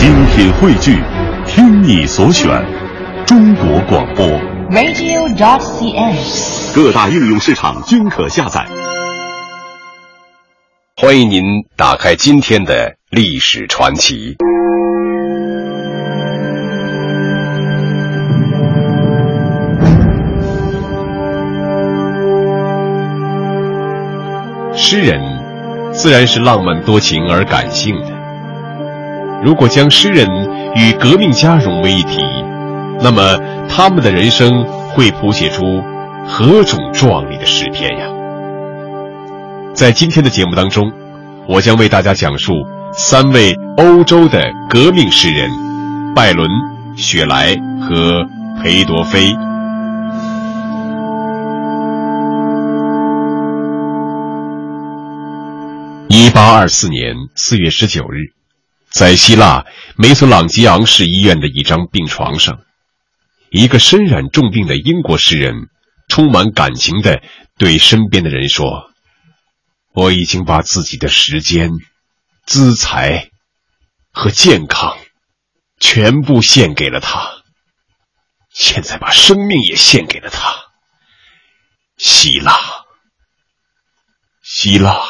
精品汇聚，听你所选，中国广播。radio.cn。各大应用市场均可下载。欢迎您打开今天的历史传奇。诗人自然是浪漫多情而感性的。如果将诗人与革命家融为一体，那么他们的人生会谱写出何种壮丽的诗篇呀！在今天的节目当中，我将为大家讲述三位欧洲的革命诗人拜伦、雪莱和裴多菲。一八二四年四月十九日，在希腊梅索朗基昂市医院的一张病床上，一个身染重病的英国诗人充满感情地对身边的人说：“我已经把自己的时间、资财和健康全部献给了他，现在把生命也献给了他。希腊，希腊。”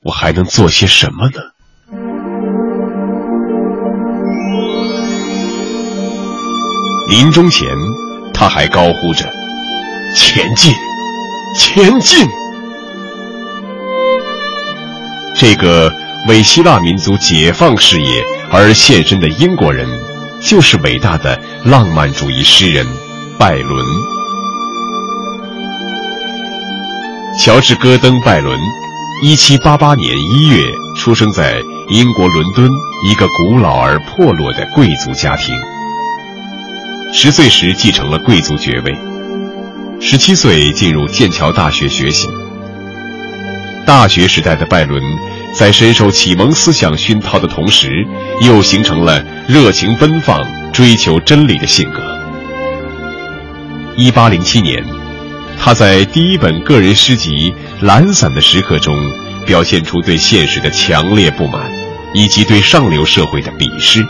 我还能做些什么呢？临终前，他还高呼着：“前进，前进！”这个为希腊民族解放事业而献身的英国人，就是伟大的浪漫主义诗人拜伦。乔治·戈登·拜伦。一七八八年一月出生在英国伦敦一个古老而破落的贵族家庭。十岁时继承了贵族爵位，十七岁进入剑桥大学学习。大学时代的拜伦，在深受启蒙思想熏陶的同时，又形成了热情奔放、追求真理的性格。一八零七年。他在第一本个人诗集《懒散的时刻》中，表现出对现实的强烈不满，以及对上流社会的鄙视。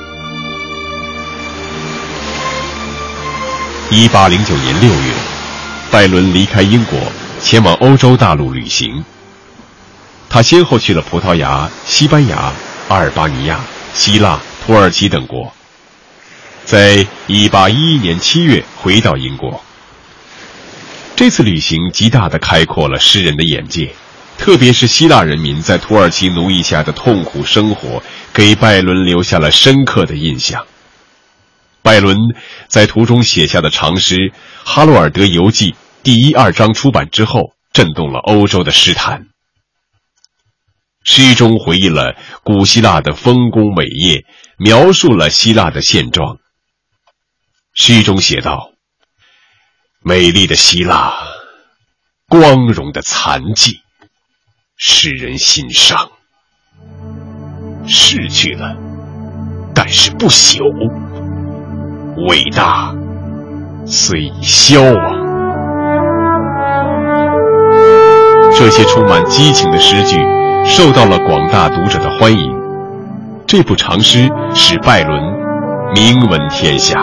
一八零九年六月，拜伦离开英国，前往欧洲大陆旅行。他先后去了葡萄牙、西班牙、阿尔巴尼亚、希腊、土耳其等国，在一八一一年七月回到英国。这次旅行极大地开阔了诗人的眼界，特别是希腊人民在土耳其奴役下的痛苦生活，给拜伦留下了深刻的印象。拜伦在途中写下的长诗《哈洛尔德游记》第一、二章出版之后，震动了欧洲的诗坛。诗中回忆了古希腊的丰功伟业，描述了希腊的现状。诗中写道。美丽的希腊，光荣的残迹，使人心伤。逝去了，但是不朽；伟大，虽已消亡。这些充满激情的诗句受到了广大读者的欢迎。这部长诗使拜伦名闻天下。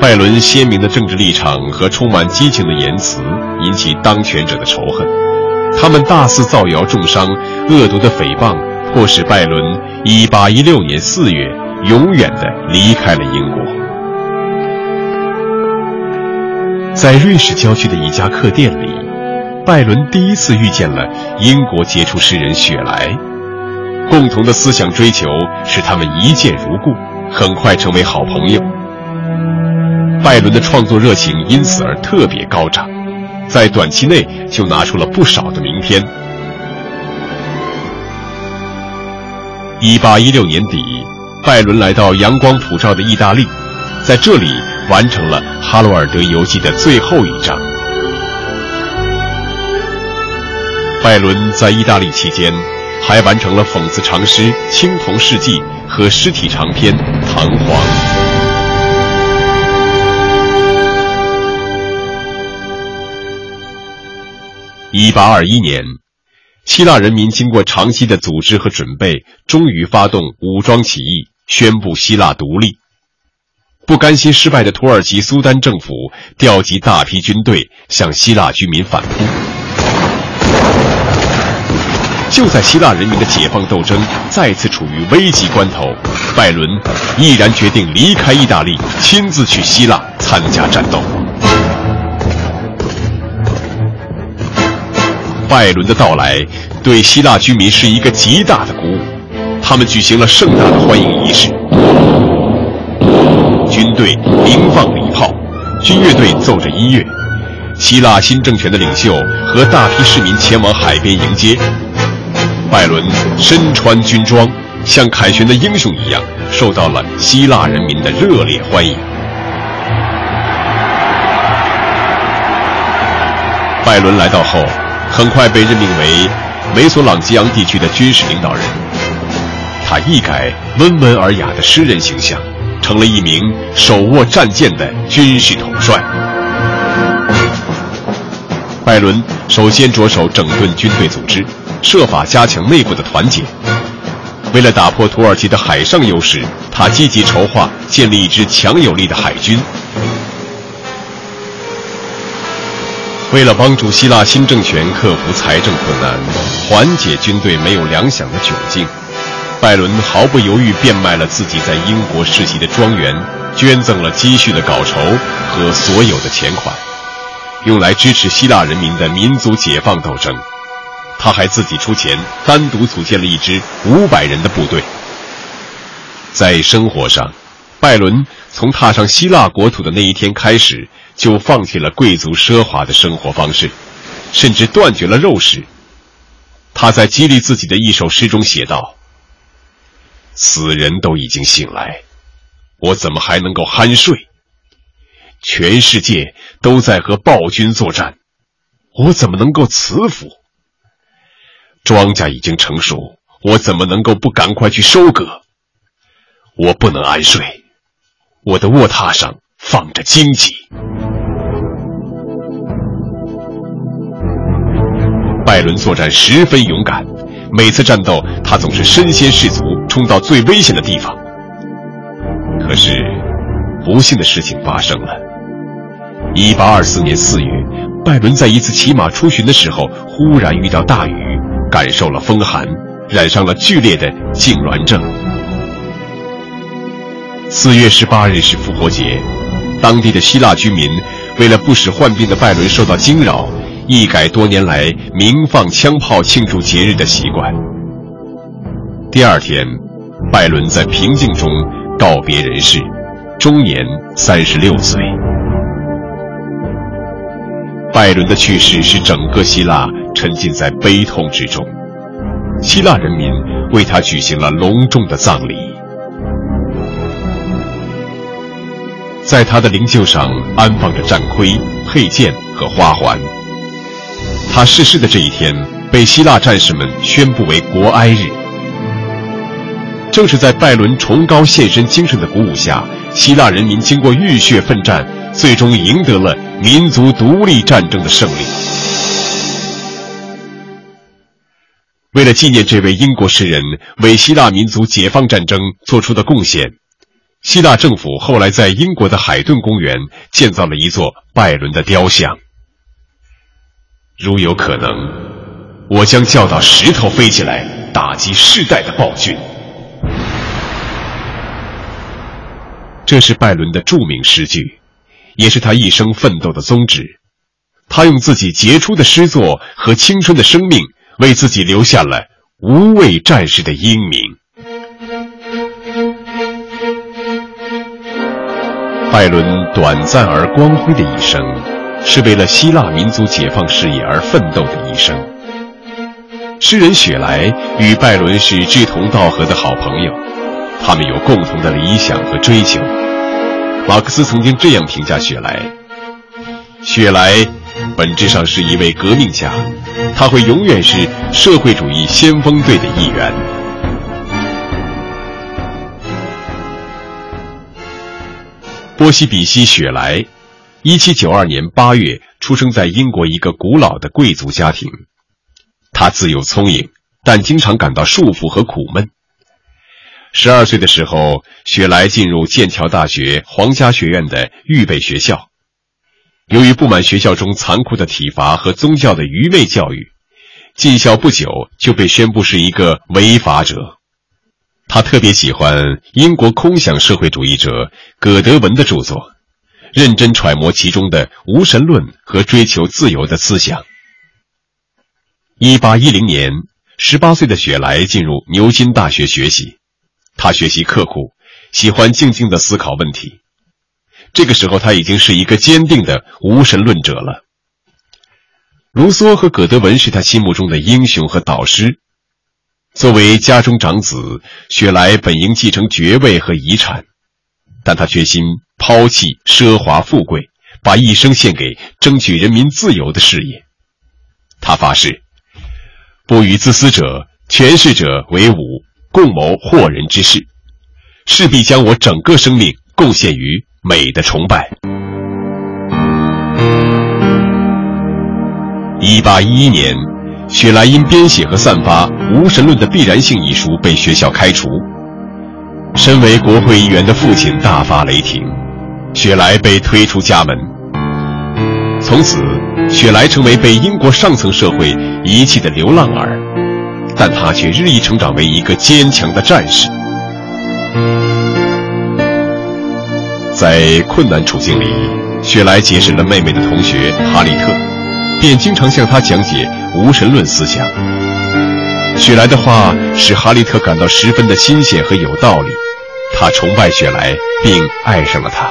拜伦鲜明的政治立场和充满激情的言辞引起当权者的仇恨，他们大肆造谣重伤、恶毒的诽谤，迫使拜伦1816年4月永远的离开了英国。在瑞士郊区的一家客店里，拜伦第一次遇见了英国杰出诗人雪莱，共同的思想追求使他们一见如故，很快成为好朋友。拜伦的创作热情因此而特别高涨，在短期内就拿出了不少的名篇。一八一六年底，拜伦来到阳光普照的意大利，在这里完成了《哈罗尔德游记》的最后一章。拜伦在意大利期间，还完成了讽刺长诗《青铜世纪》和诗体长篇《唐璜》。一八二一年，希腊人民经过长期的组织和准备，终于发动武装起义，宣布希腊独立。不甘心失败的土耳其苏丹政府调集大批军队向希腊居民反扑。就在希腊人民的解放斗争再次处于危急关头，拜伦毅然决定离开意大利，亲自去希腊参加战斗。拜伦的到来对希腊居民是一个极大的鼓舞，他们举行了盛大的欢迎仪式。军队鸣放礼炮，军乐队奏着音乐，希腊新政权的领袖和大批市民前往海边迎接。拜伦身穿军装，像凯旋的英雄一样，受到了希腊人民的热烈欢迎。拜伦来到后，很快被任命为美索朗基昂地区的军事领导人。他一改温文尔雅的诗人形象，成了一名手握战舰的军事统帅。拜伦首先着手整顿军队组织。设法加强内部的团结。为了打破土耳其的海上优势，他积极筹划建立一支强有力的海军。为了帮助希腊新政权克服财政困难，缓解军队没有粮饷的窘境，拜伦毫不犹豫变卖了自己在英国世袭的庄园，捐赠了积蓄的稿酬和所有的钱款，用来支持希腊人民的民族解放斗争。他还自己出钱，单独组建了一支五百人的部队。在生活上，拜伦从踏上希腊国土的那一天开始，就放弃了贵族奢华的生活方式，甚至断绝了肉食。他在激励自己的一首诗中写道：“死人都已经醒来，我怎么还能够酣睡？全世界都在和暴君作战，我怎么能够辞服？”庄稼已经成熟，我怎么能够不赶快去收割？我不能安睡，我的卧榻上放着荆棘。拜伦作战十分勇敢，每次战斗他总是身先士卒，冲到最危险的地方。可是，不幸的事情发生了。一八二四年四月，拜伦在一次骑马出巡的时候，忽然遇到大雨。感受了风寒，染上了剧烈的痉挛症。四月十八日是复活节，当地的希腊居民为了不使患病的拜伦受到惊扰，一改多年来鸣放枪炮庆祝节日的习惯。第二天，拜伦在平静中告别人世，终年三十六岁。拜伦的去世使整个希腊。沉浸在悲痛之中，希腊人民为他举行了隆重的葬礼，在他的灵柩上安放着战盔、佩剑和花环。他逝世的这一天，被希腊战士们宣布为国哀日。正是在拜伦崇高献身精神的鼓舞下，希腊人民经过浴血奋战，最终赢得了民族独立战争的胜利。为了纪念这位英国诗人为希腊民族解放战争做出的贡献，希腊政府后来在英国的海顿公园建造了一座拜伦的雕像。如有可能，我将教导石头飞起来，打击世代的暴君。这是拜伦的著名诗句，也是他一生奋斗的宗旨。他用自己杰出的诗作和青春的生命。为自己留下了无畏战士的英名。拜伦短暂而光辉的一生，是为了希腊民族解放事业而奋斗的一生。诗人雪莱与拜伦是志同道合的好朋友，他们有共同的理想和追求。马克思曾经这样评价雪莱：雪莱。本质上是一位革命家，他会永远是社会主义先锋队的一员。波西比西·雪莱，一七九二年八月出生在英国一个古老的贵族家庭。他自幼聪颖，但经常感到束缚和苦闷。十二岁的时候，雪莱进入剑桥大学皇家学院的预备学校。由于不满学校中残酷的体罚和宗教的愚昧教育，进校不久就被宣布是一个违法者。他特别喜欢英国空想社会主义者葛德文的著作，认真揣摩其中的无神论和追求自由的思想。一八一零年，十八岁的雪莱进入牛津大学学习，他学习刻苦，喜欢静静的思考问题。这个时候，他已经是一个坚定的无神论者了。卢梭和葛德文是他心目中的英雄和导师。作为家中长子，雪莱本应继承爵位和遗产，但他决心抛弃奢华富贵，把一生献给争取人民自由的事业。他发誓，不与自私者、权势者为伍，共谋祸人之事，势必将我整个生命贡献于美的崇拜。一八一一年。雪莱因编写和散发《无神论的必然性》一书被学校开除，身为国会议员的父亲大发雷霆，雪莱被推出家门。从此，雪莱成为被英国上层社会遗弃的流浪儿，但他却日益成长为一个坚强的战士。在困难处境里，雪莱结识了妹妹的同学哈利特，便经常向他讲解。无神论思想，雪莱的话使哈利特感到十分的新鲜和有道理，他崇拜雪莱，并爱上了他。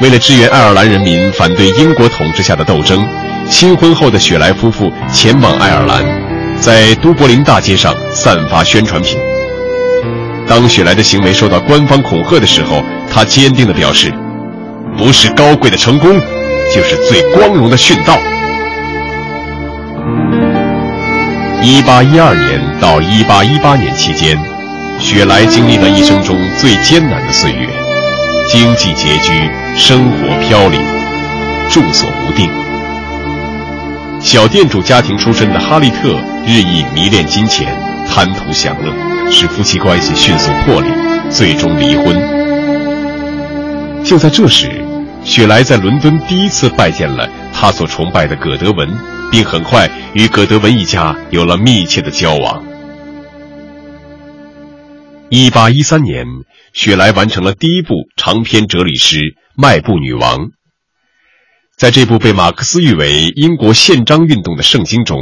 为了支援爱尔兰人民反对英国统治下的斗争，新婚后的雪莱夫妇前往爱尔兰，在都柏林大街上散发宣传品。当雪莱的行为受到官方恐吓的时候，他坚定地表示：“不是高贵的成功，就是最光荣的殉道。”一八一二年到一八一八年期间，雪莱经历了一生中最艰难的岁月，经济拮据，生活飘零，住所不定。小店主家庭出身的哈利特日益迷恋金钱，贪图享乐，使夫妻关系迅速破裂，最终离婚。就在这时，雪莱在伦敦第一次拜见了他所崇拜的葛德文。并很快与葛德文一家有了密切的交往。一八一三年，雪莱完成了第一部长篇哲理诗《迈步女王》。在这部被马克思誉为英国宪章运动的圣经中，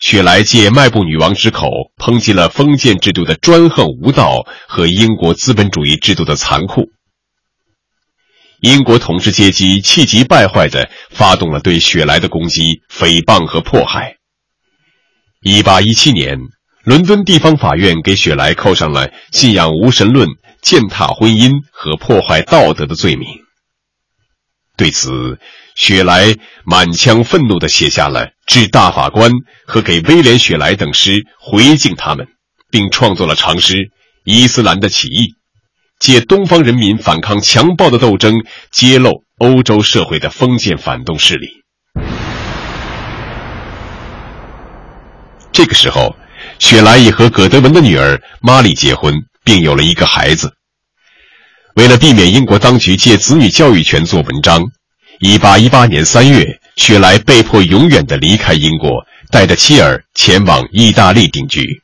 雪莱借迈步女王之口抨击了封建制度的专横无道和英国资本主义制度的残酷。英国统治阶级气急败坏地发动了对雪莱的攻击、诽谤和迫害。一八一七年，伦敦地方法院给雪莱扣上了信仰无神论、践踏婚姻和破坏道德的罪名。对此，雪莱满腔愤怒地写下了《致大法官》和给威廉·雪莱等诗回敬他们，并创作了长诗《伊斯兰的起义》。借东方人民反抗强暴的斗争，揭露欧洲社会的封建反动势力。这个时候，雪莱已和葛德文的女儿玛丽结婚，并有了一个孩子。为了避免英国当局借子女教育权做文章，1818年3月，雪莱被迫永远的离开英国，带着妻儿前往意大利定居。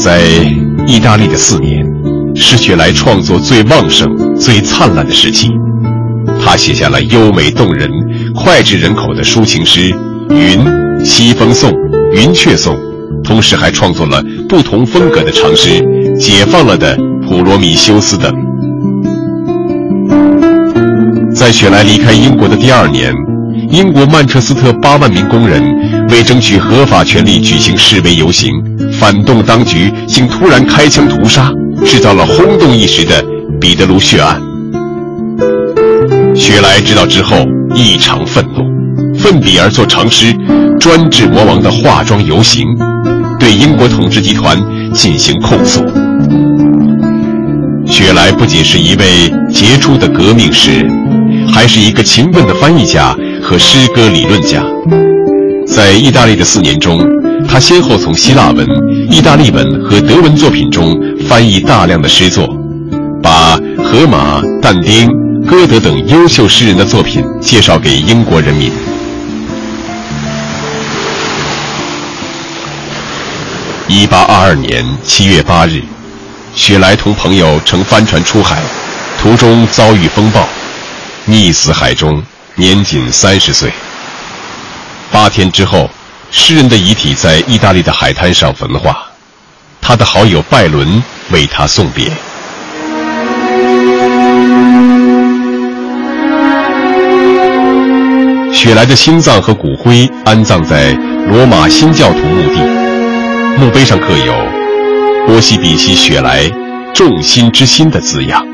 在意大利的四年，是雪莱创作最旺盛、最灿烂的时期。他写下了优美动人、脍炙人口的抒情诗《云》《西风颂》《云雀颂》，同时还创作了不同风格的长诗《解放了的普罗米修斯》等。在雪莱离开英国的第二年，英国曼彻斯特八万名工人为争取合法权利举行示威游行。反动当局竟突然开枪屠杀，制造了轰动一时的彼得卢血案。雪莱知道之后异常愤怒，奋笔而作长诗《专制魔王的化妆游行》，对英国统治集团进行控诉。雪莱不仅是一位杰出的革命诗人，还是一个勤奋的翻译家和诗歌理论家。在意大利的四年中，他先后从希腊文、意大利文和德文作品中翻译大量的诗作，把荷马、但丁、歌德等优秀诗人的作品介绍给英国人民。一八二二年七月八日，雪莱同朋友乘帆船出海，途中遭遇风暴，溺死海中，年仅三十岁。八天之后，诗人的遗体在意大利的海滩上焚化，他的好友拜伦为他送别。雪莱的心脏和骨灰安葬在罗马新教徒墓地，墓碑上刻有“波西比西雪莱，众心之心”的字样。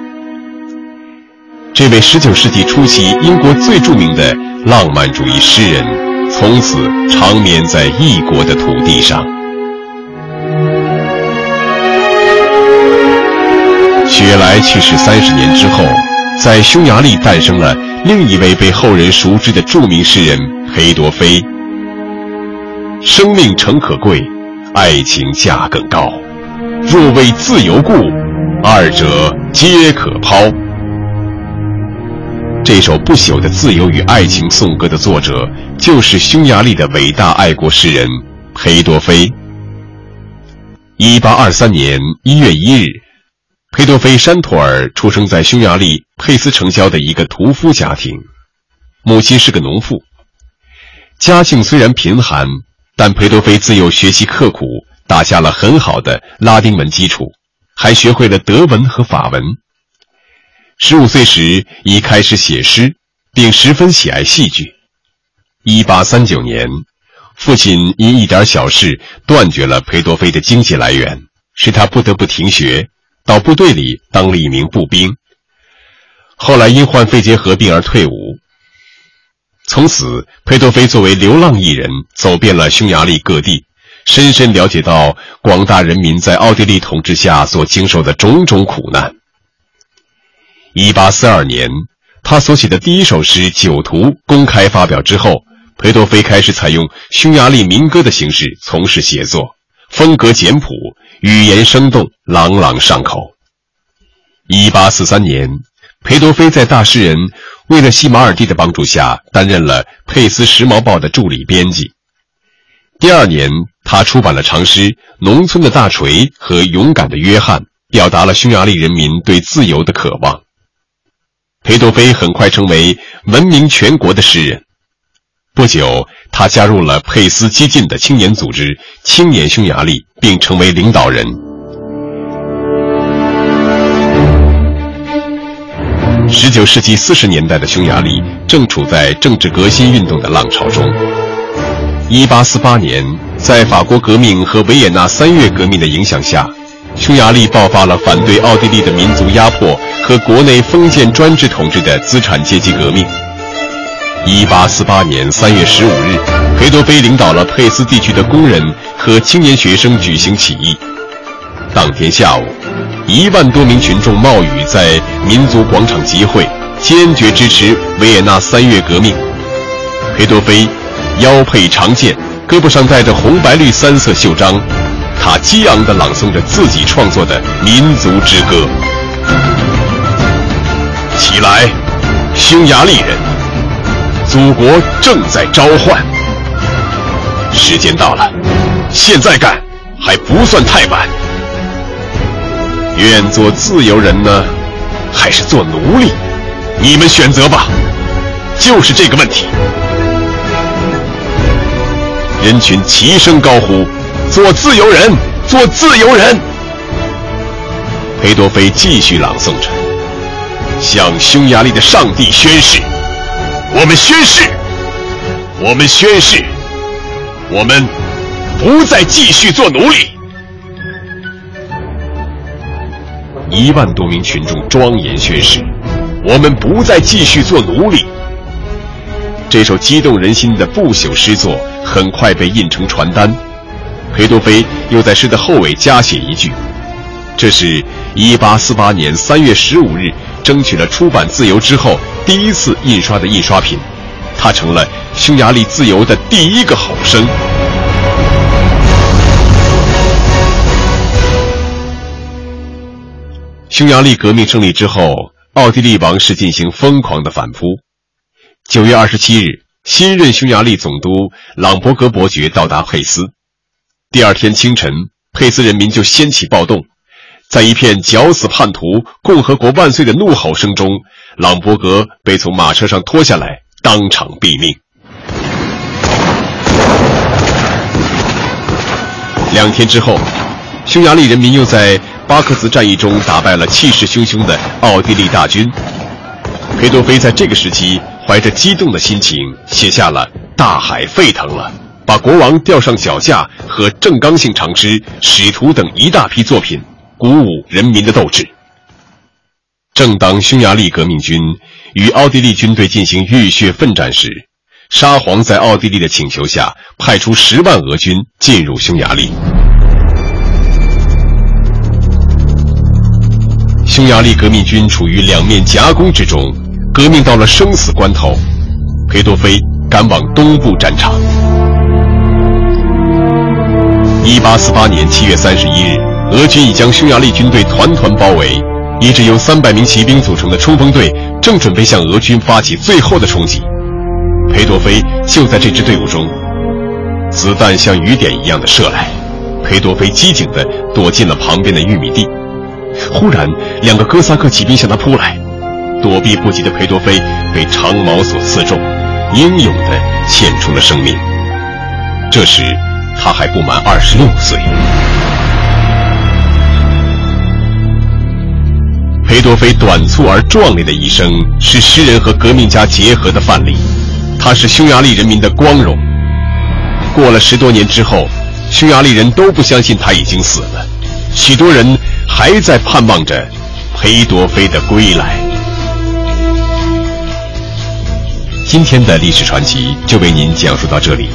这位19世纪初期英国最著名的浪漫主义诗人。从此长眠在异国的土地上。雪莱去世三十年之后，在匈牙利诞生了另一位被后人熟知的著名诗人裴多菲。生命诚可贵，爱情价更高。若为自由故，二者皆可抛。这首不朽的自由与爱情颂歌的作者，就是匈牙利的伟大爱国诗人裴多菲。一八二三年一月一日，裴多菲山托尔出生在匈牙利佩斯城郊的一个屠夫家庭，母亲是个农妇。家境虽然贫寒，但裴多菲自幼学习刻苦，打下了很好的拉丁文基础，还学会了德文和法文。十五岁时已开始写诗，并十分喜爱戏剧。一八三九年，父亲因一点小事断绝了裴多菲的经济来源，使他不得不停学，到部队里当了一名步兵。后来因患肺结核病而退伍。从此，裴多菲作为流浪艺人，走遍了匈牙利各地，深深了解到广大人民在奥地利统治下所经受的种种苦难。一八四二年，他所写的第一首诗《酒徒》公开发表之后，裴多菲开始采用匈牙利民歌的形式从事写作，风格简朴，语言生动，朗朗上口。一八四三年，裴多菲在大诗人为了西马尔蒂的帮助下，担任了《佩斯时髦报》的助理编辑。第二年，他出版了长诗《农村的大锤》和《勇敢的约翰》，表达了匈牙利人民对自由的渴望。裴多菲很快成为闻名全国的诗人。不久，他加入了佩斯激进的青年组织“青年匈牙利”，并成为领导人。十九世纪四十年代的匈牙利正处在政治革新运动的浪潮中。一八四八年，在法国革命和维也纳三月革命的影响下。匈牙利爆发了反对奥地利的民族压迫和国内封建专制统治的资产阶级革命。一八四八年三月十五日，裴多菲领导了佩斯地区的工人和青年学生举行起义。当天下午，一万多名群众冒雨在民族广场集会，坚决支持维也纳三月革命。裴多菲腰佩长剑，胳膊上戴着红白绿三色袖章。他激昂地朗诵着自己创作的民族之歌。起来，匈牙利人，祖国正在召唤。时间到了，现在干还不算太晚。愿做自由人呢，还是做奴隶？你们选择吧。就是这个问题。人群齐声高呼。做自由人，做自由人。裴多菲继续朗诵着，向匈牙利的上帝宣誓：我们宣誓，我们宣誓，我们不再继续做奴隶。一万多名群众庄严宣誓：我们不再继续做奴隶。这首激动人心的不朽诗作很快被印成传单。裴多菲又在诗的后尾加写一句：“这是一八四八年三月十五日争取了出版自由之后第一次印刷的印刷品，它成了匈牙利自由的第一个吼声。匈牙利革命胜利之后，奥地利王室进行疯狂的反扑。九月二十七日，新任匈牙利总督朗伯格伯爵到达佩斯。第二天清晨，佩斯人民就掀起暴动。在一片“绞死叛徒，共和国万岁”的怒吼声中，朗伯格被从马车上拖下来，当场毙命。两天之后，匈牙利人民又在巴克兹战役中打败了气势汹汹的奥地利大军。裴多菲在这个时期怀着激动的心情，写下了《大海沸腾了》，把国王吊上脚架和正刚性长诗、使徒等一大批作品。鼓舞人民的斗志。正当匈牙利革命军与奥地利军队进行浴血奋战时，沙皇在奥地利的请求下，派出十万俄军进入匈牙利。匈牙利革命军处于两面夹攻之中，革命到了生死关头，裴多菲赶往东部战场。一八四八年七月三十一日。俄军已将匈牙利军队团团包围，一支由三百名骑兵组成的冲锋队正准备向俄军发起最后的冲击。裴多菲就在这支队伍中，子弹像雨点一样的射来，裴多菲机警地躲进了旁边的玉米地。忽然，两个哥萨克骑兵向他扑来，躲避不及的裴多菲被长矛所刺中，英勇地献出了生命。这时，他还不满二十六岁。裴多菲短促而壮烈的一生是诗人和革命家结合的范例，他是匈牙利人民的光荣。过了十多年之后，匈牙利人都不相信他已经死了，许多人还在盼望着裴多菲的归来。今天的历史传奇就为您讲述到这里。